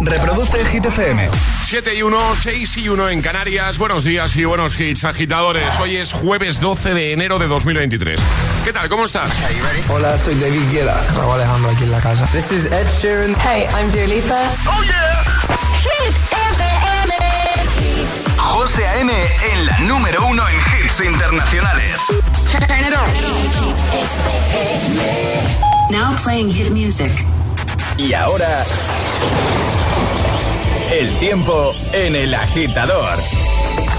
Reproduce Hit FM. 7 y 1, 6 y 1 en Canarias. Buenos días y buenos hits, agitadores. Hoy es jueves 12 de enero de 2023. ¿Qué tal? ¿Cómo estás? Hola, soy David Guetta. Raúl Alejandro aquí en la casa. This is Ed Sheeran. Hey, I'm Dua Lipa. ¡Oh, yeah! Hit FM. José A.M. en la número uno en hits internacionales. Turn it on. Now playing hit music. Y ahora... El tiempo en el agitador.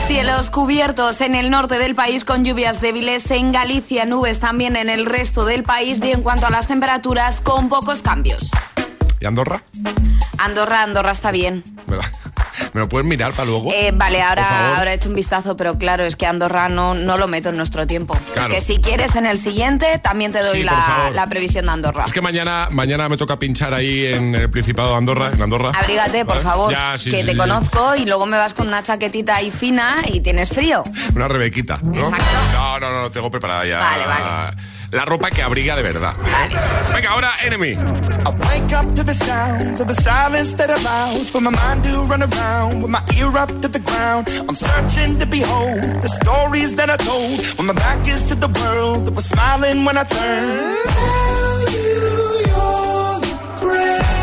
Cielos cubiertos en el norte del país con lluvias débiles, en Galicia nubes también en el resto del país y en cuanto a las temperaturas con pocos cambios. ¿Y Andorra? Andorra, Andorra está bien. ¿Me, la- ¿Me lo puedes mirar para luego? Eh, vale, ahora, ahora he hecho un vistazo, pero claro, es que Andorra no, no lo meto en nuestro tiempo. Claro. Que si quieres en el siguiente también te doy Sí, la, la previsión de Andorra. Es que mañana, mañana me toca pinchar ahí en el Principado de Andorra, en Andorra. Abrígate, por favor, Ya, sí, que sí, te conozco y luego me vas con una chaquetita ahí fina y tienes frío. Una rebequita, ¿no? Exacto. No, no, no, lo tengo preparada ya. Vale, vale. La ropa que abriga de verdad. Venga, ahora Enemy. I wake up to the sounds of the silence that allows for my mind to run around with my ear up to the ground. I'm searching to behold the stories that I told when my back is to the world that was smiling when I turned. Tell you you're the greatest,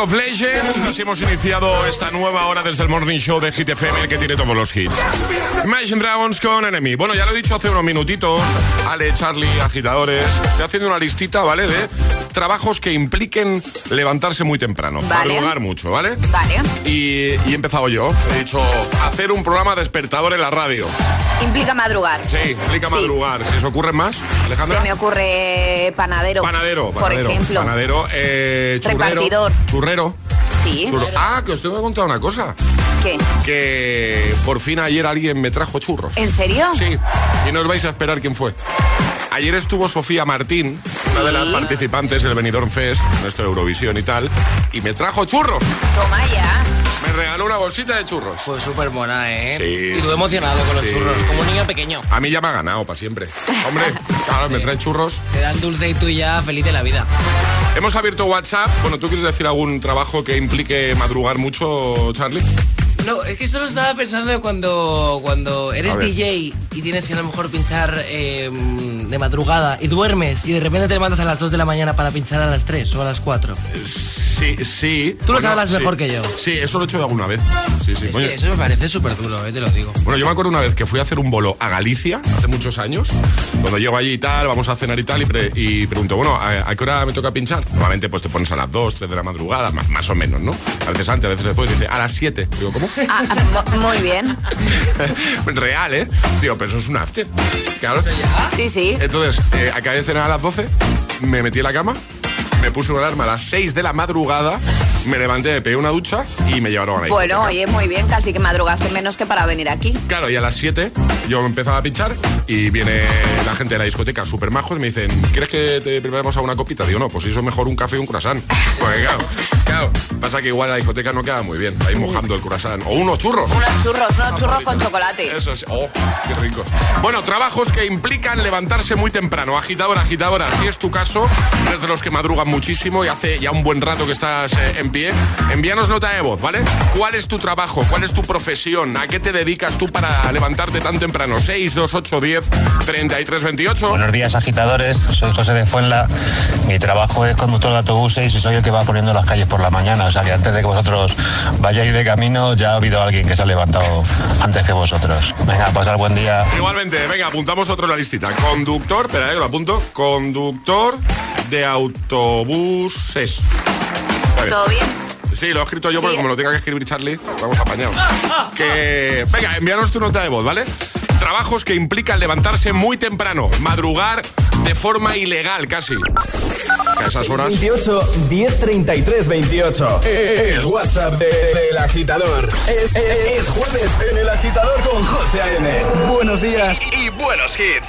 of Legends, así hemos iniciado esta nueva hora desde el Morning Show de Hit el que tiene todos los hits. Imagine Dragons con Enemy. Bueno, ya lo he dicho hace unos minutitos, Ale, Charlie, agitadores. Estoy haciendo una listita, ¿vale? De trabajos que impliquen levantarse muy temprano. Vale. Madrugar mucho, ¿vale? Vale. Y, y he empezado yo. He dicho, hacer un programa despertador en la radio. Implica madrugar. Sí, implica Sí. madrugar. ¿Se os ocurren más, Alejandra? Se me ocurre panadero. Panadero, panadero. Por ejemplo. Panadero, eh, churrero. Repartidor. Churrero. Sí. Churro. Ah, que os tengo que contar una cosa. ¿Qué? Que por fin ayer alguien me trajo churros. ¿En serio? Sí, y no os vais a esperar quién fue. Ayer estuvo Sofía Martín, una de las Sí. participantes del Benidorm Fest, nuestro Eurovisión y tal, y me trajo churros. Toma ya. Me regaló una bolsita de churros. Fue súper buena, ¿eh? Sí. Y tú emocionado con los Sí. churros, como un niño pequeño. A mí ya me ha ganado para siempre. Hombre, claro, me trae churros. Te dan dulce y tú ya feliz de la vida. Hemos abierto WhatsApp. Bueno, ¿tú quieres decir algún trabajo que implique madrugar mucho, Charlie? No, es que solo estaba pensando cuando, cuando eres. DJ y tienes que a lo mejor pinchar eh, de madrugada y duermes y de repente te levantas a las 2 de la mañana para pinchar a las 3 o a las 4. Sí, sí. Tú lo Bueno, sabrás sí. mejor que yo. Sí, eso lo he hecho alguna vez. Sí, sí. Es que eso me parece súper duro, eh, te lo digo. Bueno, yo me acuerdo una vez que fui a hacer un bolo a Galicia hace muchos años. Cuando llego allí y tal, vamos a cenar y tal, y, pre- y pregunto, bueno, ¿a, a qué hora me toca pinchar? Normalmente pues te pones a las 2, 3 de la madrugada, más, más o menos, ¿no? A veces antes, a veces después, dice, a las 7. Digo, ¿cómo? Ah, ah, mu- muy bien. Real, ¿eh? Digo, pero eso es un after. Claro. Sí, sí. Entonces, eh, acabé de cenar a las 12, me metí en la cama, me puse una alarma a las 6 de la madrugada, me levanté, me pegué una ducha y me llevaron a la Bueno, oye, muy bien, casi que madrugaste menos que para venir aquí. Claro, y a las 7 yo empezaba a pinchar y viene la gente de la discoteca súper majos y me dicen, ¿quieres que te preparemos a una copita? Digo, no, pues eso es mejor un café y un croissant. Porque claro, claro, pasa que igual la discoteca no queda muy bien, ahí mojando el croissant. O unos churros. Unos churros, unos churros con chocolate. Eso es, oh, qué ricos. Bueno, trabajos que implican levantarse muy temprano. Agitadora, agitadora, si es tu caso, eres de los que madrugan muchísimo y hace ya un buen rato que estás eh, en pie, envíanos nota de voz, ¿vale? ¿Cuál es tu trabajo? ¿Cuál es tu profesión? ¿A qué te dedicas tú para levantarte tan temprano? 6, 2, 8, 10, 33, 28. Buenos días, agitadores. Soy José de Fuenla. Mi trabajo es conductor de autobuses y soy el que va poniendo las calles por la mañana. O sea que antes de que vosotros vayáis de camino, ya ha habido alguien que se ha levantado antes que vosotros. Venga, pasar buen día. Igualmente, venga, apuntamos otro en la listita. Conductor, espera, eh, que lo apunto. Conductor de autobuses. ¿Todo bien? Sí, lo he escrito yo porque como lo tenga que escribir Charlie, vamos apañados. Que, venga, envíanos tu nota de voz, ¿vale? Trabajos que implican levantarse muy temprano, madrugar de forma ilegal casi. A esas horas. 28 1033 28. El WhatsApp de- del agitador. Es, es- es jueves en el agitador con José A.M. Buenos días y buenos hits.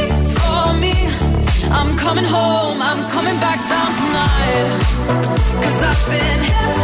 I'm coming home, I'm coming back down tonight. Cause I've been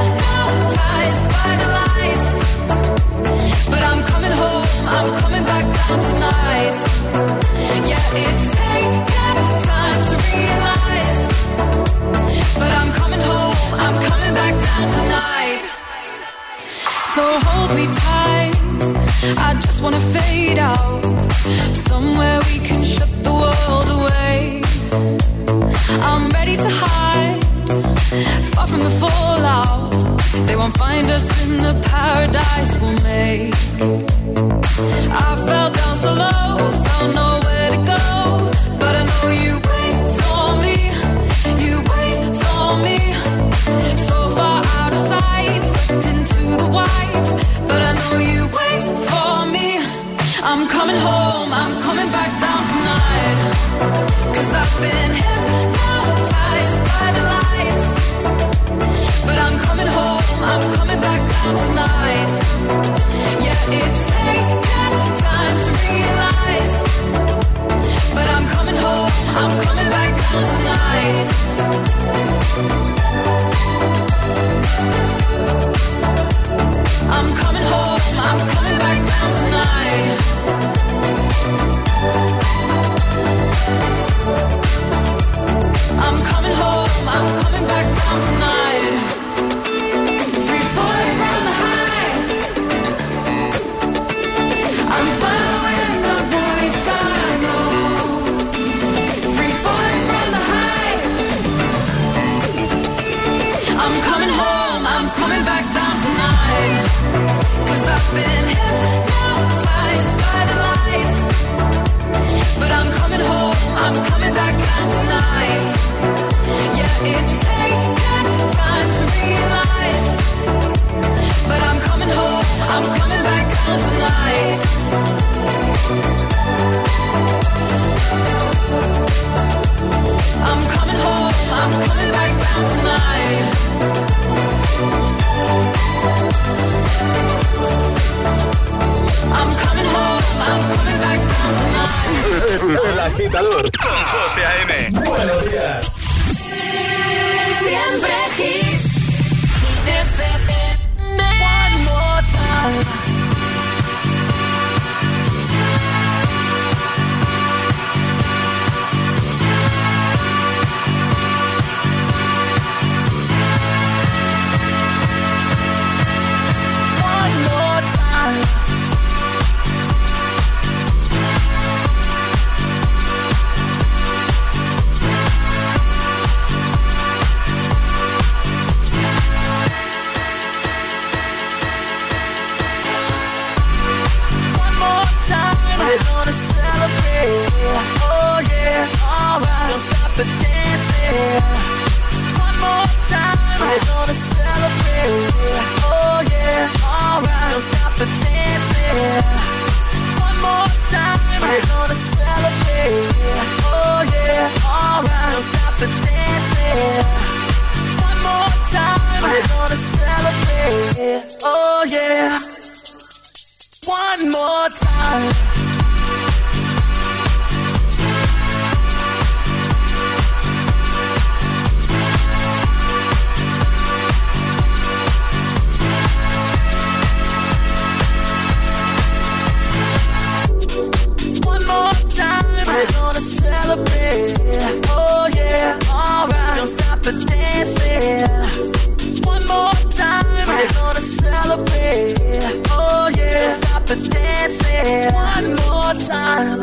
dancing. One more time.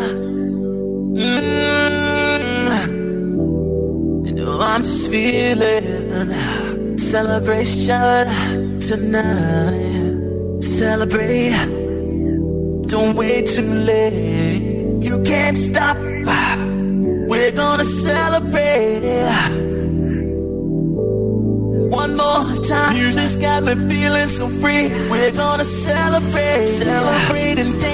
Mm. You know I'm just feeling celebration tonight. Celebrate. Don't wait too late. You can't stop. We're gonna celebrate. One more time. Music's got me feeling so free. We're gonna celebrate. Celebrate and dance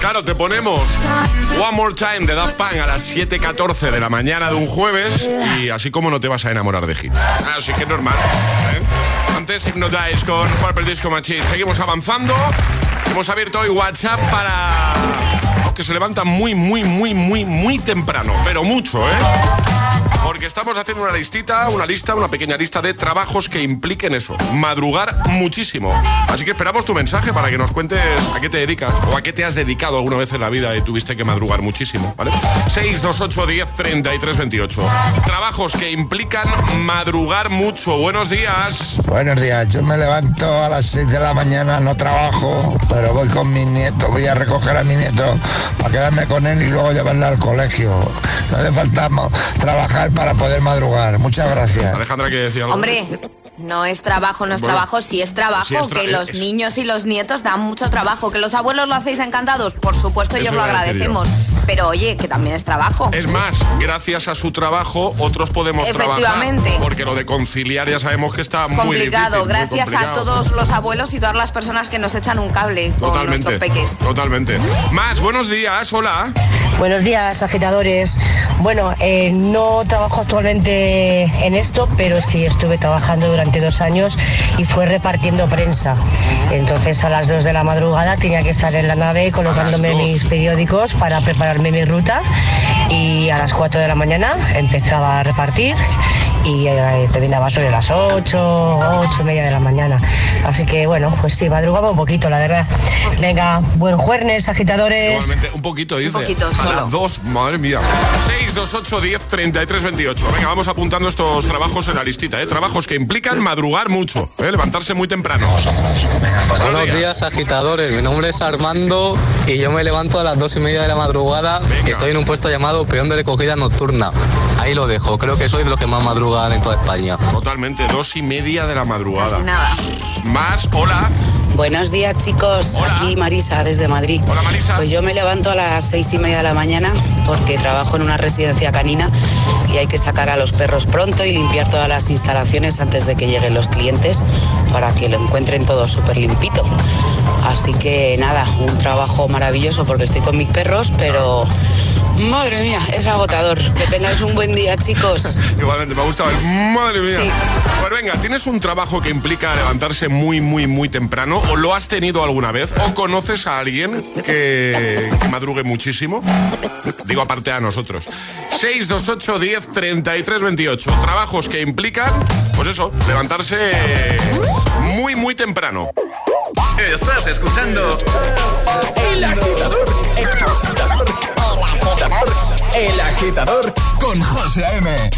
Claro, te ponemos One More Time de Daft Punk a las 7.14 de la mañana de un jueves y así como no te vas a enamorar de hit. Así que es normal. ¿eh? Antes Hypnotize con Purple Disco Machine. Seguimos avanzando. Hemos abierto hoy WhatsApp para los que se levantan muy, muy, muy, muy, muy temprano. Pero mucho, ¿eh? Porque estamos haciendo una listita, una lista, una pequeña lista de trabajos que impliquen eso, madrugar muchísimo. Así que esperamos tu mensaje para que nos cuentes a qué te dedicas o a qué te has dedicado alguna vez en la vida y tuviste que madrugar muchísimo, ¿vale? 628 10 33 28. Trabajos que implican madrugar mucho. Buenos días. Buenos días, yo me levanto a las 6 de la mañana, no trabajo, pero voy con mi nieto, voy a recoger a mi nieto para quedarme con él y luego llevarle al colegio. No hace falta trabajar poder madrugar. Muchas gracias. Alejandra, que decía algo? Hombre, no es trabajo, no es Bueno, trabajo, sí es trabajo, sí es tra- que los es- niños y los nietos dan mucho trabajo, que los abuelos lo hacéis encantados, por supuesto, Eso ellos lo yo. agradecemos, pero oye, que también es trabajo. Es más, gracias a su trabajo, otros podemos Efectivamente. trabajar. Porque lo de conciliar ya sabemos que está muy complicado, muy gracias a complicado. todos los abuelos y todas las personas que nos echan un cable con Totalmente. nuestros peques. Totalmente. Más, buenos días, hola. Buenos días, agitadores. Bueno, eh, no trabajo actualmente en esto, pero sí estuve trabajando durante dos años y fue repartiendo prensa. Entonces a las dos de la madrugada tenía que estar en la nave colocándome mis periódicos para prepararme mi ruta y a las 4 de la mañana empezaba a repartir y eh, terminaba sobre las 8, 8 y media de la mañana. Así que bueno, pues sí, madrugaba un poquito, la verdad. Venga, buen jueves, agitadores. Igualmente, un poquito, dice. Un poquito, A solo. las dos, madre mía. 628 10 33 28. Venga, vamos apuntando estos trabajos en la listita, ¿eh? Trabajos que implican madrugar mucho, ¿eh? Levantarse muy temprano. Buenos días, agitadores. Mi nombre es Armando y yo me levanto a las dos y media de la madrugada y estoy en un puesto llamado peón de recogida nocturna. Ahí lo dejo. Creo que soy de los que más madrugan en toda España. Totalmente, dos y media de la madrugada. Casi nada. Más, hola. Buenos días chicos, aquí Marisa desde Madrid. Hola Marisa. Pues yo me levanto a las seis y media de la mañana porque trabajo en una residencia canina y hay que sacar a los perros pronto y limpiar todas las instalaciones antes de que lleguen los clientes para que lo encuentren todo súper limpito. Así que nada, un trabajo maravilloso porque estoy con mis perros, pero madre mía, es agotador. Que tengáis un buen día chicos. Igualmente, me ha gustado. Madre mía. Pues venga, ¿tienes un trabajo que implica levantarse muy, muy, muy temprano? ¿O lo has tenido alguna vez? ¿O conoces a alguien que, que madrugue muchísimo? Digo, aparte a nosotros. 628 10 33 28. Trabajos que implican, pues eso, levantarse muy, muy temprano. Estás escuchando El agitador, el agitador, el agitador, el agitador con José A.M.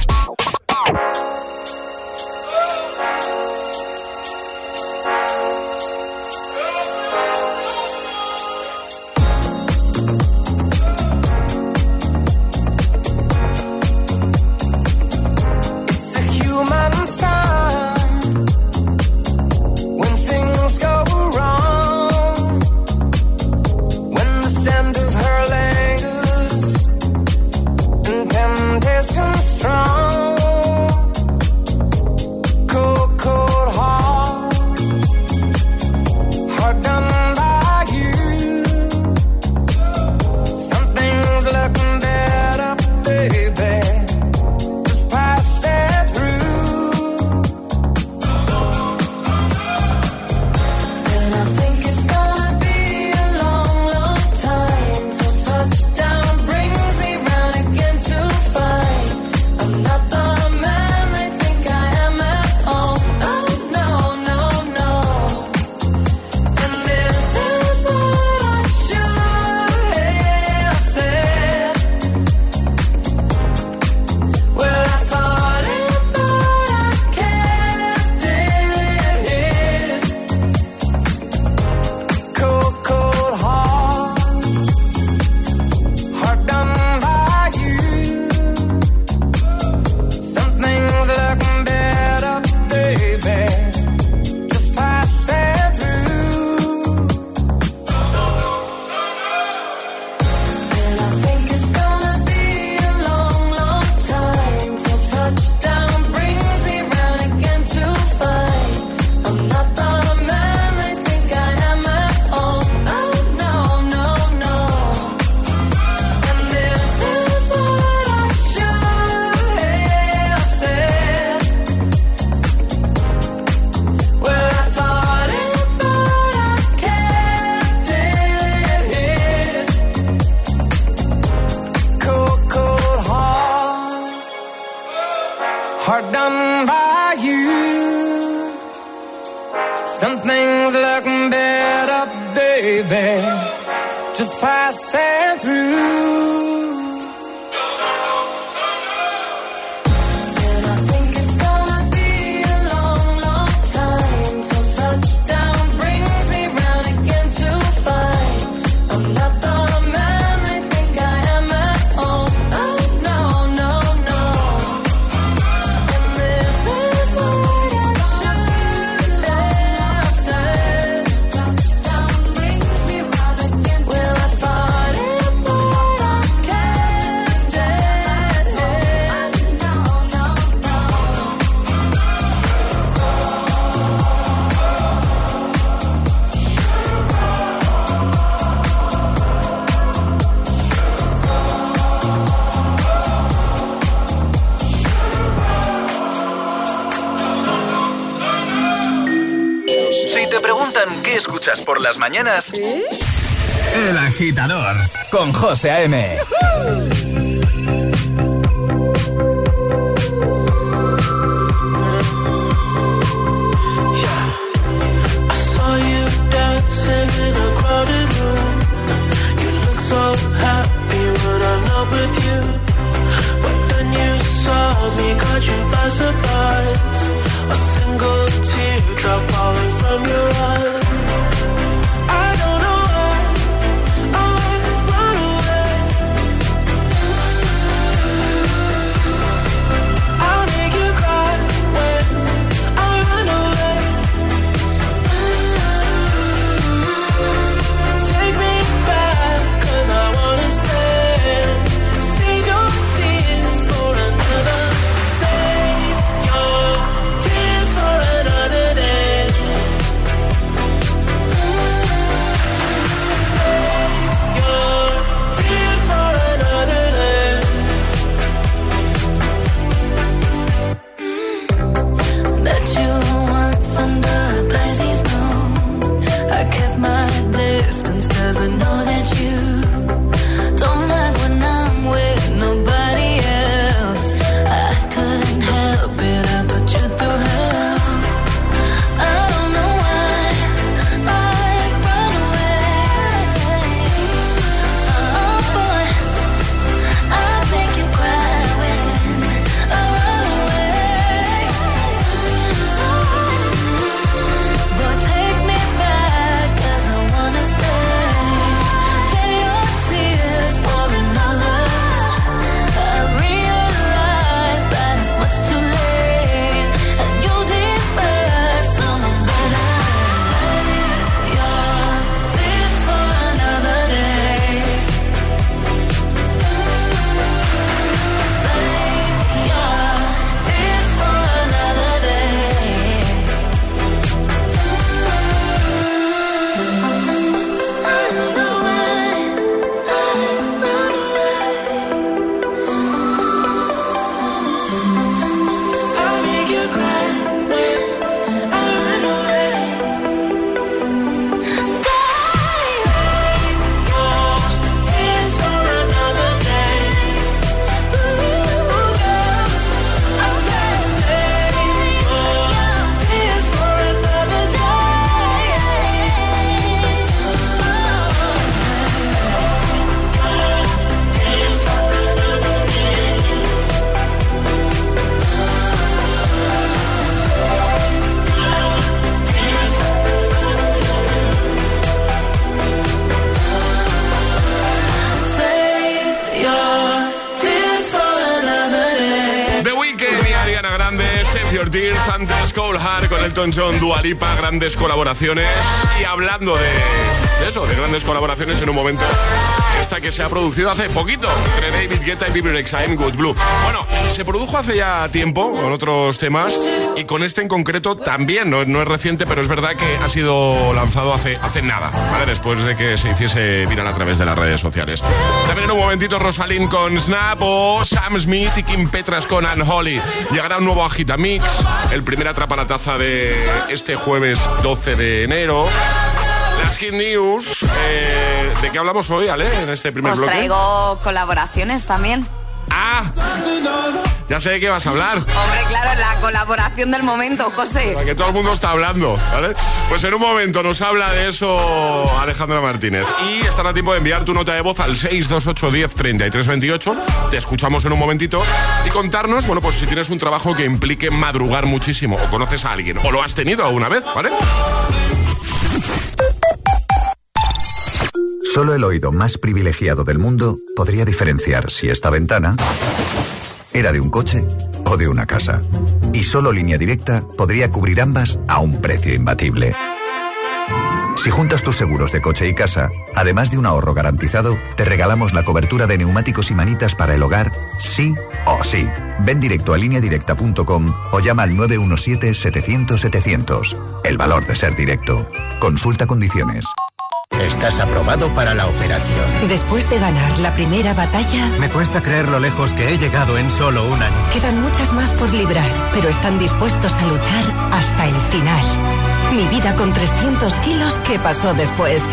escuchas por las mañanas, El agitador con José A.M. I saw you dancing in a crowded room. You look so happy when I'm not with you. But then you saw me, caught you by surprise. A single teardrop falling from your eye. Elton John, Dualipa, grandes colaboraciones. Y hablando de, eso, de grandes colaboraciones en un momento, esta que se ha producido hace poquito entre David Guetta y Bibi en Good Blue. Bueno, se produjo hace ya tiempo con otros temas y con este en concreto también, no, no es reciente, pero es verdad que ha sido lanzado hace, hace nada, ¿vale? Después de que se hiciese viral a través de las redes sociales. También en un momentito Rosalind con Snap o Sam Smith y Kim Petras con Unholy. Llegará un nuevo Agitamix, el primer atrapa la taza de este jueves 12 de enero. Las Hit News, eh, ¿de qué hablamos hoy, Ale, en este primer Os bloque? traigo colaboraciones también. ¡Ah! Ya sé de qué vas a hablar. Hombre, claro, la colaboración del momento, José. La que todo el mundo está hablando, ¿vale? Pues en un momento nos habla de eso Alejandra Martínez. Y estará a tiempo de enviar tu nota de voz al 628103328. Te escuchamos en un momentito. Y contarnos, bueno, pues si tienes un trabajo que implique madrugar muchísimo, o conoces a alguien, o lo has tenido alguna vez, ¿vale? Solo el oído más privilegiado del mundo podría diferenciar si esta ventana era de un coche o de una casa. Y solo Línea Directa podría cubrir ambas a un precio imbatible. Si juntas tus seguros de coche y casa, además de un ahorro garantizado, te regalamos la cobertura de neumáticos y manitas para el hogar, sí o sí. Ven directo a lineadirecta.com o llama al 917-700-700. El valor de ser directo. Consulta condiciones. Estás aprobado para la operación. Después de ganar la primera batalla, Me cuesta creer lo lejos que he llegado en solo un año. quedan muchas más por librar, pero están dispuestos a luchar hasta el final. Mi vida con 300 kilos, ¿qué pasó después?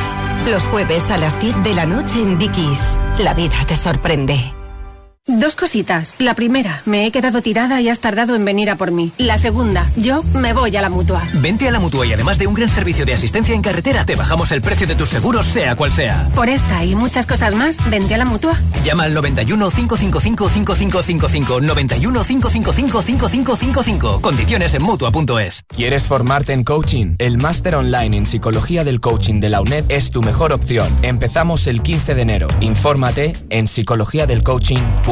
Los jueves a las 10 de la noche en Dickies. La vida te sorprende. Dos cositas. La primera, me he quedado tirada y has tardado en venir a por mí. La segunda, yo me voy a la mutua. Vente a la mutua y además de un gran servicio de asistencia en carretera, te bajamos el precio de tus seguros, sea cual sea. Por esta y muchas cosas más, vente a la mutua. Llama al 91 555 5555. 91 555 5555. Condiciones en mutua.es. ¿Quieres formarte en coaching? El máster online en psicología del coaching de la UNED es tu mejor opción. Empezamos el 15 de enero. Infórmate en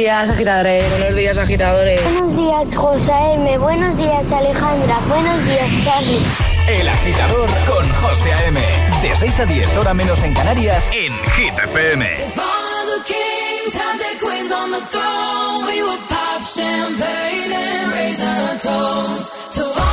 días, agitadores. Buenos días, agitadores. Buenos días, José M. Buenos días, Alejandra. Buenos días, Charlie. El agitador con José A.M. De 6 a 10, hora menos en Canarias, en Hit FM. If all of the kings had their queens on the throne, we would pop champagne and raise a toast to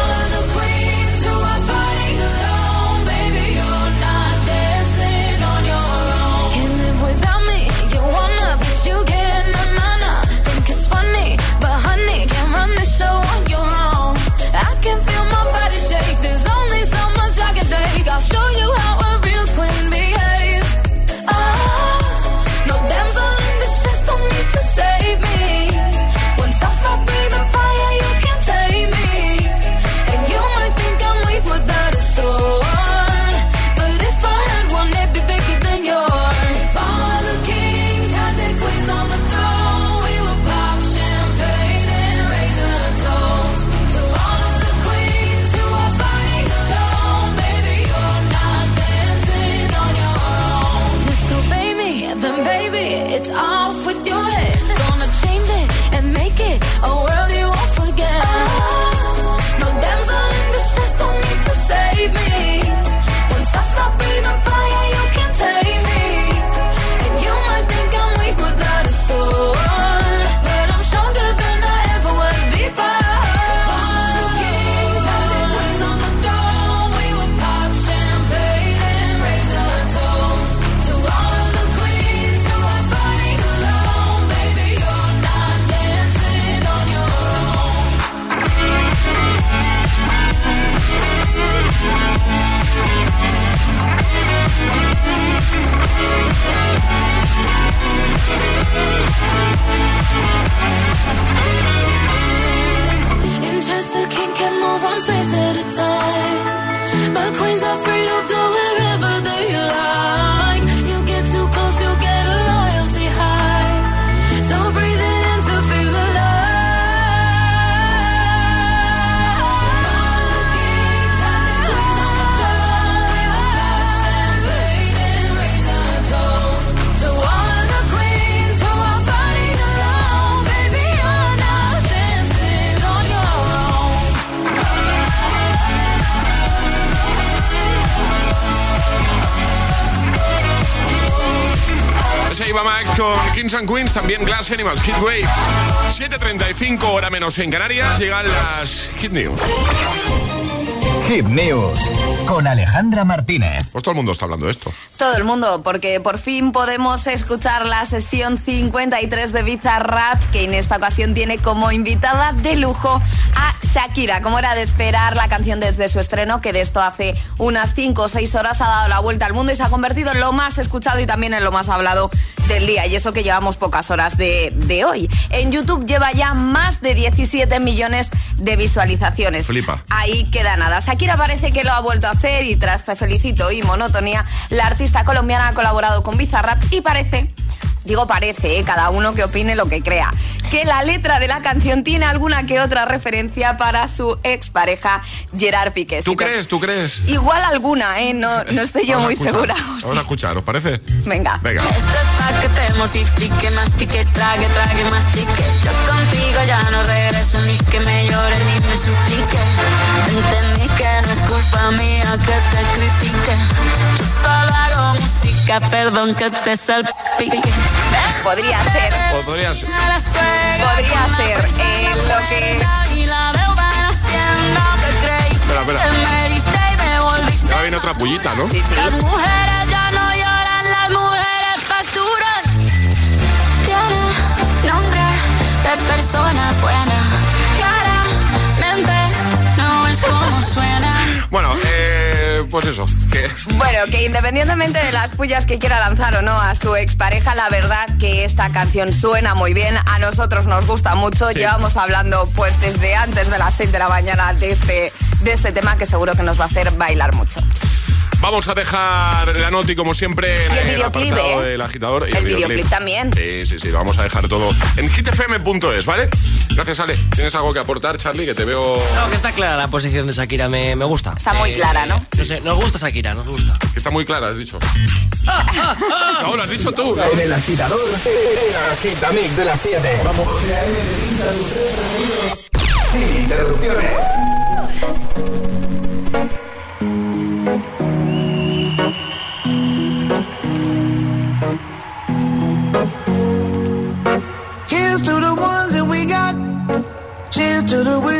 and Queens, también Glass Animals, Hit Waves. 7.35, hora menos en Canarias, llegan las Hit News. Hit News con Alejandra Martínez. Pues todo el mundo está hablando de esto. Todo el mundo, porque por fin podemos escuchar la sesión 53 de Bizarrap, que en esta ocasión tiene como invitada de lujo a Shakira. Como era de esperar, la canción desde su estreno, que de esto hace unas 5 o 6 horas ha dado la vuelta al mundo y se ha convertido en lo más escuchado y también en lo más hablado del día. Y eso que llevamos pocas horas de, de hoy. En YouTube lleva ya más de 17 millones de visualizaciones. Flipa. Ahí queda nada. Shakira parece que lo ha vuelto a hacer y tras Te Felicito y Monotonía, la artista colombiana ha colaborado con Bizarrap y parece, digo parece, ¿eh? cada uno que opine lo que crea, que la letra de la canción tiene alguna que otra referencia para su expareja Gerard Piqué. ¿Tú crees? ¿Tú crees? Igual alguna, ¿eh? No, no estoy yo muy escuchar, segura. Vamos a escuchar, ¿os parece? Venga. Venga. Esto es pa' que te mortifique, mastique, trague, trague, mastique. Yo contigo ya no regreso, ni que me llore, ni me suplique. Entendí que no es cosa culpa mía que te critique. Yo solo hago música, perdón que te salpique. Podría ser. Podría ser. Podría ser. Eh, lo que. Y la deuda haciendo que creíste Espera, espera. Ya viene otra pullita, ¿no? Sí, sí. Las mujeres ya no lloran, las mujeres facturan. Tiene nombre de persona buena. Claramente no es como suena. Bueno, eh, pues eso. Que Bueno, que independientemente de las pullas que quiera lanzar o no a su expareja, la verdad que esta canción suena muy bien. A nosotros nos gusta mucho. Llevamos hablando pues desde antes de las 6 de la mañana de este, de este tema que seguro que nos va a hacer bailar mucho. Vamos a dejar la noti como siempre en Y el el videoclip, apartado ¿eh? del agitador. Y El videoclip también. Sí, sí, sí, lo vamos a dejar todo en hitfm.es, ¿vale? Gracias, Ale. ¿Tienes algo que aportar, Charlie? Que te veo... No, que está clara la posición de Shakira, me, me gusta. Está muy clara, ¿no? No sé, nos gusta Shakira, nos gusta. Que está muy clara, has dicho. no, lo has dicho tú. En el agitador, el agitamix de las 7. Vamos. Sin interrupciones.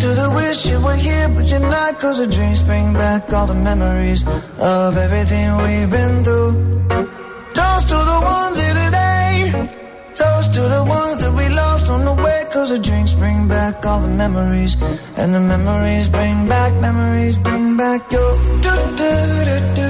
to the wish you were here, but you're not. Cause the drinks bring back all the memories of everything we've been through. Toast to the ones here today. Toast to the ones that we lost on the way. Cause the drinks bring back all the memories. And the memories bring back, memories bring back your. do do do do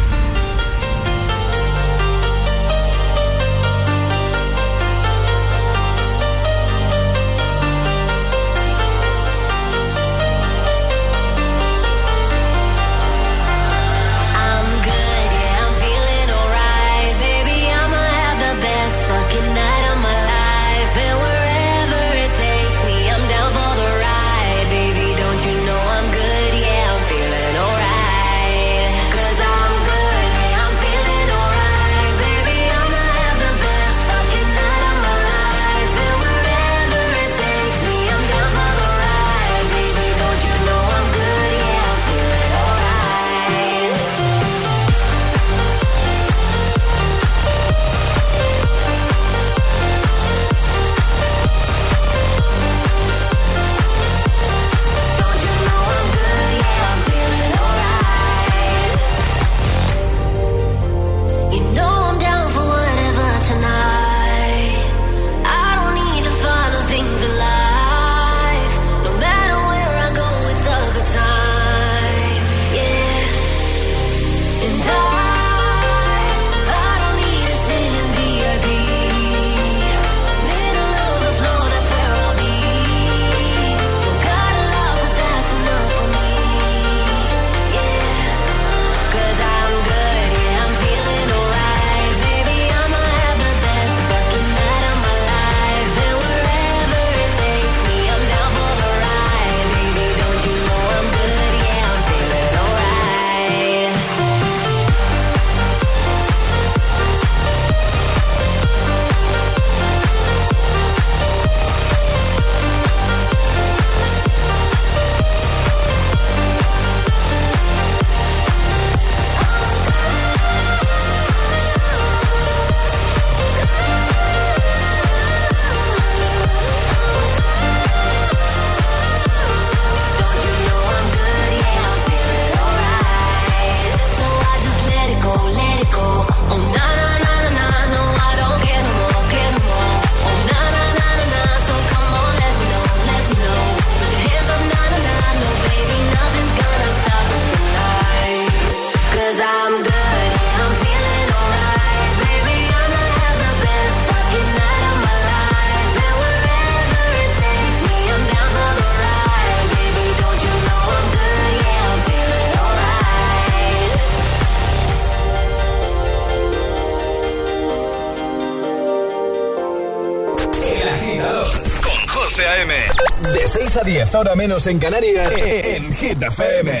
ahora menos en Canarias, e, e, en FM.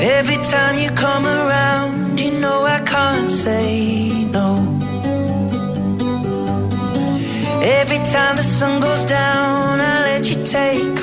Every time you come around, you know I can't say no. Every time the sun goes down, I let you take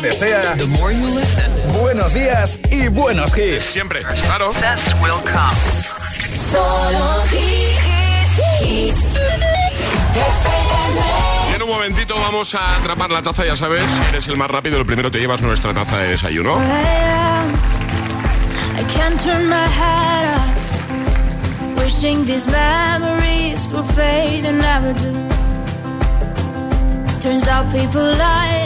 te desea The more you listen. buenos días y buenos hits. Siempre, claro. En un momentito vamos a atrapar la taza, ya sabes, si eres el más rápido, el primero te llevas nuestra taza de desayuno. Turns out people.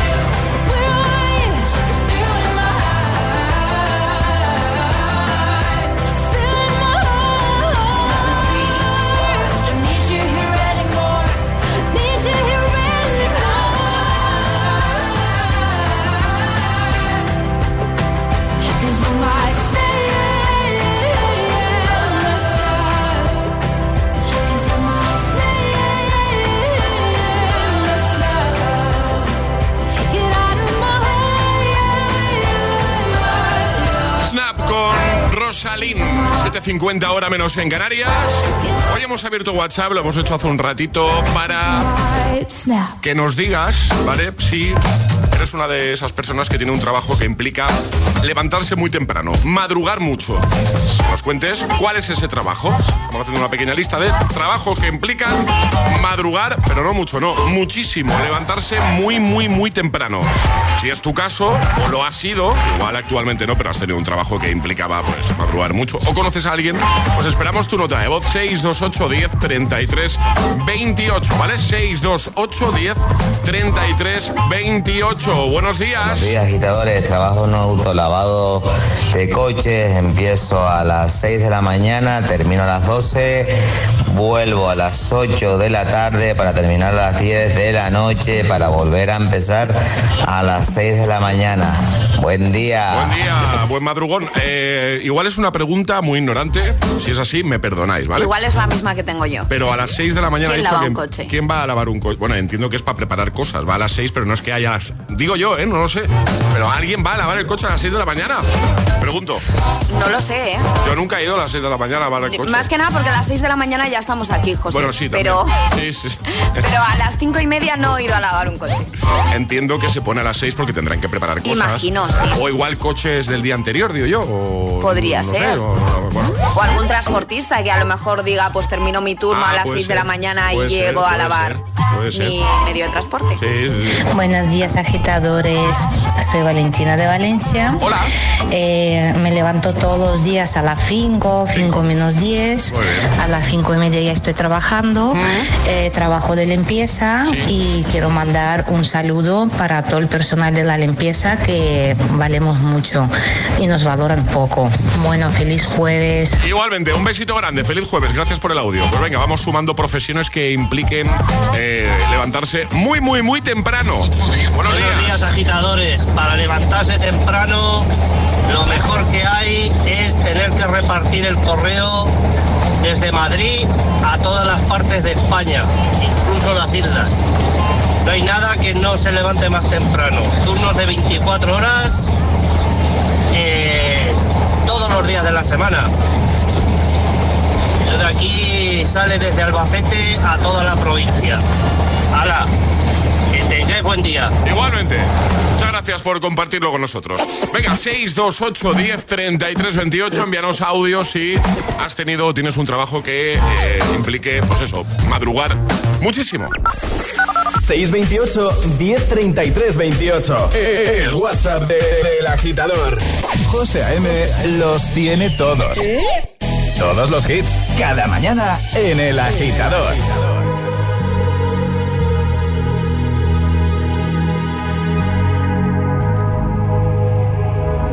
7.50 hora menos en Canarias. Hoy hemos abierto WhatsApp, lo hemos hecho hace un ratito para que nos digas, ¿vale? Si eres una de esas personas que tiene un trabajo que implica levantarse muy temprano, madrugar mucho. Nos cuentes cuál es ese trabajo. Vamos haciendo una pequeña lista de trabajos que implican madrugar, pero no mucho, no, muchísimo. Levantarse muy, muy, muy temprano. Si es tu caso, o lo has sido, igual actualmente no, pero has tenido un trabajo que implicaba pues madrugar mucho, o conoces a alguien, pues esperamos tu nota de voz 628 10 33 28, ¿vale? 628 10 33 28. Buenos días. Buenos días, agitadores. Trabajo en un autolavado de coches. Empiezo a las 6 de la mañana, termino a las 12, vuelvo a las 8 de la tarde para terminar a las 10 de la noche para volver a empezar a las 6 de la mañana. Buen día. Buen día, buen madrugón. Eh, igual es una pregunta muy ignorante. Si es así, me perdonáis, ¿vale? Igual es la misma que tengo yo. Pero a las 6 de la mañana ¿Quién lava que- un coche? ¿Quién va a lavar un coche? Bueno, entiendo que es para preparar cosas. Va a las 6, pero no es que haya las... Digo yo, ¿eh? No lo sé. Pero alguien va a lavar el coche a las 6 de la mañana. Pregunto. No lo sé, ¿eh? Yo nunca he ido a las 6 de la mañana a lavar el coche. Más que nada porque a las 6 de la mañana ya estamos aquí, José. Bueno, sí, también. pero, Sí, sí, sí. pero a las 5 y media no he ido a lavar un coche. Entiendo que se pone a las 6 porque tendrán que preparar cosas. Imagino, sí. O igual coches del día anterior, digo yo. O, Podría no ser. o- o- bueno. O algún transportista que a lo mejor diga, pues termino mi turno Ah, a las puede 6 de la mañana y ser, llego a lavar ser, puede ser. mi medio de transporte. Sí, sí, sí. Buenos días agitadores, soy Valentina de Valencia. Hola. me levanto todos los días a las 5, 5 menos 10. A las 5 y media ya estoy trabajando. Eh, trabajo de limpieza y quiero mandar un saludo para todo el personal de la limpieza que valemos mucho y nos valoran poco. Bueno, feliz jueves. Igualmente, un besito grande, feliz jueves, gracias por el audio. Pues venga, vamos sumando profesiones que impliquen eh, levantarse muy, muy, muy temprano. Buenos días. Agitadores. Para levantarse temprano, lo mejor que hay es tener que repartir el correo desde Madrid a todas las partes de España, incluso las islas. No hay nada que no se levante más temprano. Turnos de 24 horas eh, todos los días de la semana. De aquí sale desde Albacete a toda la provincia. ¡Hala! Buen día. Igualmente. Muchas gracias por compartirlo con nosotros. Venga, 628 10 33 28. Envíanos audios si has tenido o tienes un trabajo que eh, implique, pues eso, madrugar muchísimo. 628 1033 28. El WhatsApp de- del agitador. José A.M. los tiene todos. Todos los hits, cada mañana en el agitador.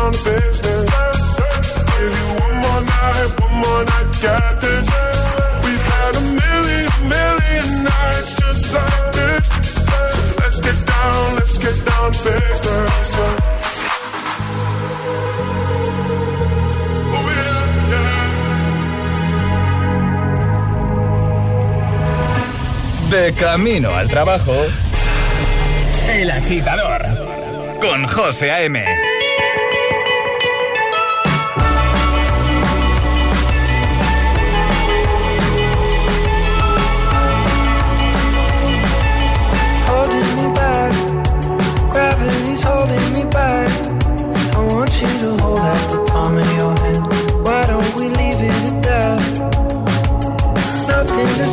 Down to business. Give you one more night, one more night to get this. We've had a million, million nights just like this. So let's get down, let's get down to business. Oh, yeah, yeah. De camino al trabajo, El Agitador, con José A.M.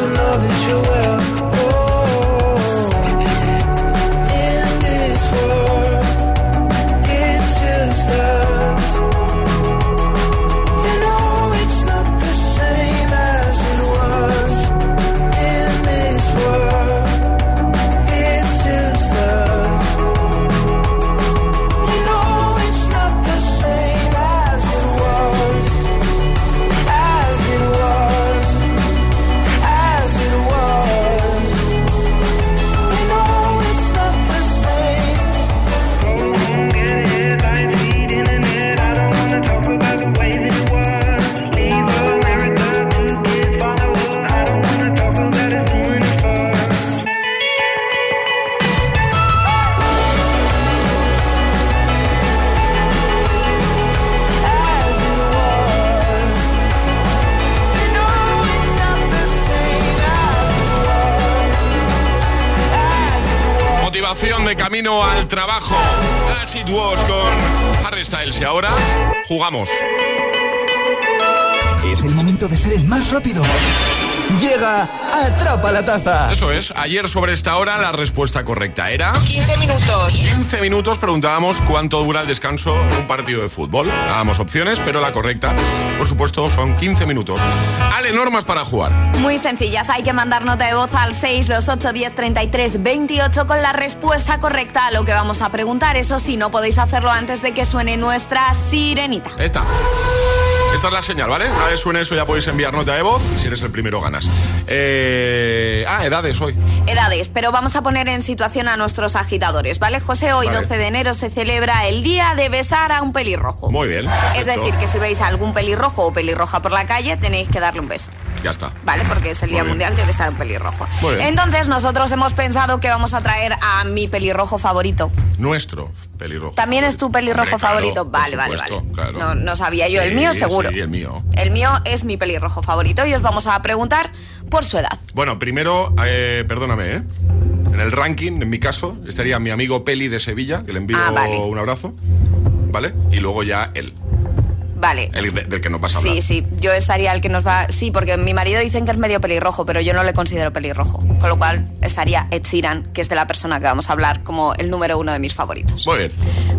to know that you're jugamos. Atrapa la Taza. Eso es, ayer sobre esta hora la respuesta correcta era... 15 minutos. 15 minutos preguntábamos cuánto dura el descanso en un partido de fútbol. Dábamos opciones, pero la correcta, por supuesto, son 15 minutos. Ale, normas para jugar. Muy sencillas, hay que mandar nota de voz al 628 10 33 28 con la respuesta correcta a lo que vamos a preguntar. Eso sí, no podéis hacerlo antes de que suene nuestra sirenita. Esta. Esta es la señal, ¿vale? Una vez suene eso ya podéis enviar nota de voz. Si eres el primero ganas. Eh, Ah, edades hoy. Edades, pero vamos a poner en situación a nuestros agitadores, ¿vale? José, hoy Vale. 12 de enero se celebra el día de besar a un pelirrojo. Muy bien. Es decir, que si veis a algún pelirrojo o pelirroja por la calle, tenéis que darle un beso. Ya está. ¿Vale? Porque es el Día. Mundial de Besar a un pelirrojo. Entonces, nosotros hemos pensado que vamos a traer a mi pelirrojo favorito. Nuestro pelirrojo. ¿También es tu pelirrojo Hombre, favorito? Vale, vale, vale. claro. No, no sabía yo. el mío, seguro. Sí, el mío. El mío es mi pelirrojo favorito y os vamos a preguntar por su edad. Bueno, primero, eh, perdóname, ¿eh? En el ranking, en mi caso, estaría mi amigo Peli de Sevilla, que le envío Ah, vale. un abrazo. ¿Vale? Y luego ya él, Vale. el de- del que nos vas a hablar. Sí, sí, yo estaría el que nos va... Sí, porque mi marido dicen que es medio pelirrojo, pero yo no le considero pelirrojo. Con lo cual estaría Ed Sheeran, que es de la persona que vamos a hablar como el número uno de mis favoritos. Muy bien.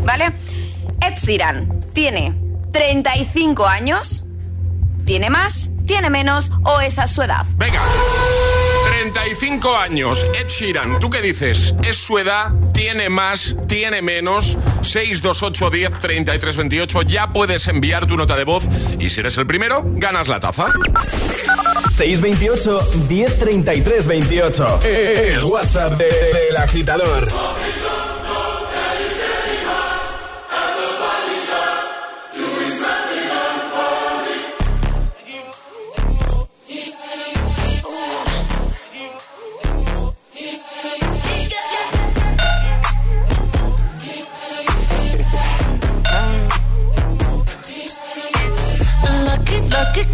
¿Vale? Ed Sheeran tiene 35 años, tiene más, tiene menos o esa es su edad. Venga. 35 años, Ed Sheeran, ¿tú qué dices? ¿Es su edad? ¿Tiene más? ¿Tiene menos? 628 10 33 28. Ya puedes enviar tu nota de voz y si eres el primero, ganas la taza. 628 1033 28. El WhatsApp de- del agitador.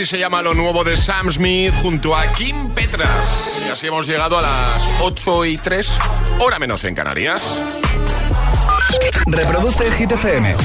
así se llama lo nuevo de Sam Smith junto a Kim Petras. Y así hemos llegado a las 8 y 3, hora menos en Canarias. Reproduce el Hit FM.